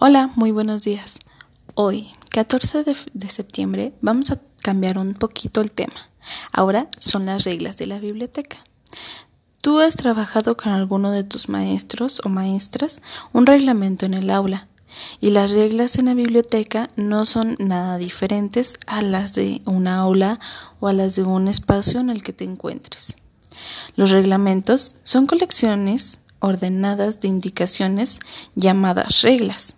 Hola, muy buenos días. Hoy, 14 de, septiembre, vamos a cambiar un poquito el tema. Ahora son las reglas de la biblioteca. Tú has trabajado con alguno de tus maestros o maestras un reglamento en el aula y las reglas en la biblioteca no son nada diferentes a las de un aula o a las de un espacio en el que te encuentres. Los reglamentos son colecciones ordenadas de indicaciones llamadas reglas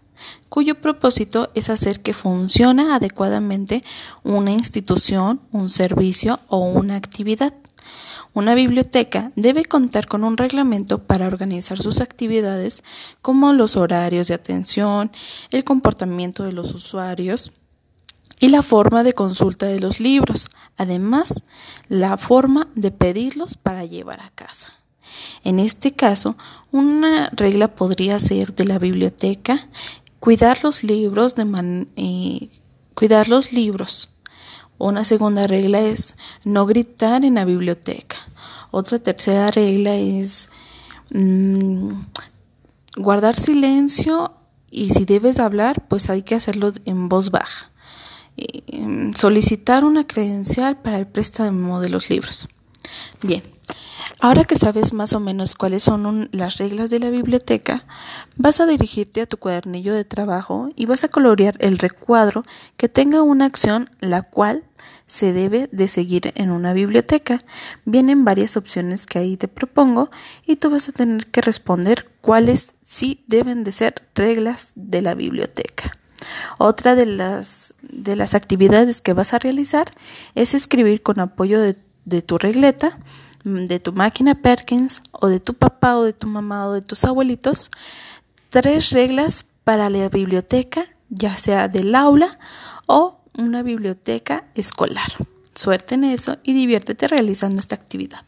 cuyo propósito es hacer que funcione adecuadamente una institución, un servicio o una actividad. Una biblioteca debe contar con un reglamento para organizar sus actividades como los horarios de atención, el comportamiento de los usuarios y la forma de consulta de los libros, además la forma de pedirlos para llevar a casa. En este caso, una regla podría ser de la biblioteca Cuidar los libros de eh, cuidar los libros. Una segunda regla es no gritar en la biblioteca. Otra tercera regla es mm, guardar silencio y si debes hablar, pues hay que hacerlo en voz baja. Mm, solicitar una credencial para el préstamo de los libros. Bien, Ahora que sabes más o menos cuáles son las reglas de la biblioteca, vas a dirigirte a tu cuadernillo de trabajo y vas a colorear el recuadro que tenga una acción la cual se debe de seguir en una biblioteca. Vienen varias opciones que ahí te propongo y tú vas a tener que responder cuáles sí deben de ser reglas de la biblioteca. Otra de las, de las actividades que vas a realizar es escribir con apoyo de, de tu regleta de tu máquina Perkins o de tu papá o de tu mamá o de tus abuelitos tres reglas para la biblioteca, ya sea del aula o una biblioteca escolar. Suerte en eso y diviértete realizando esta actividad.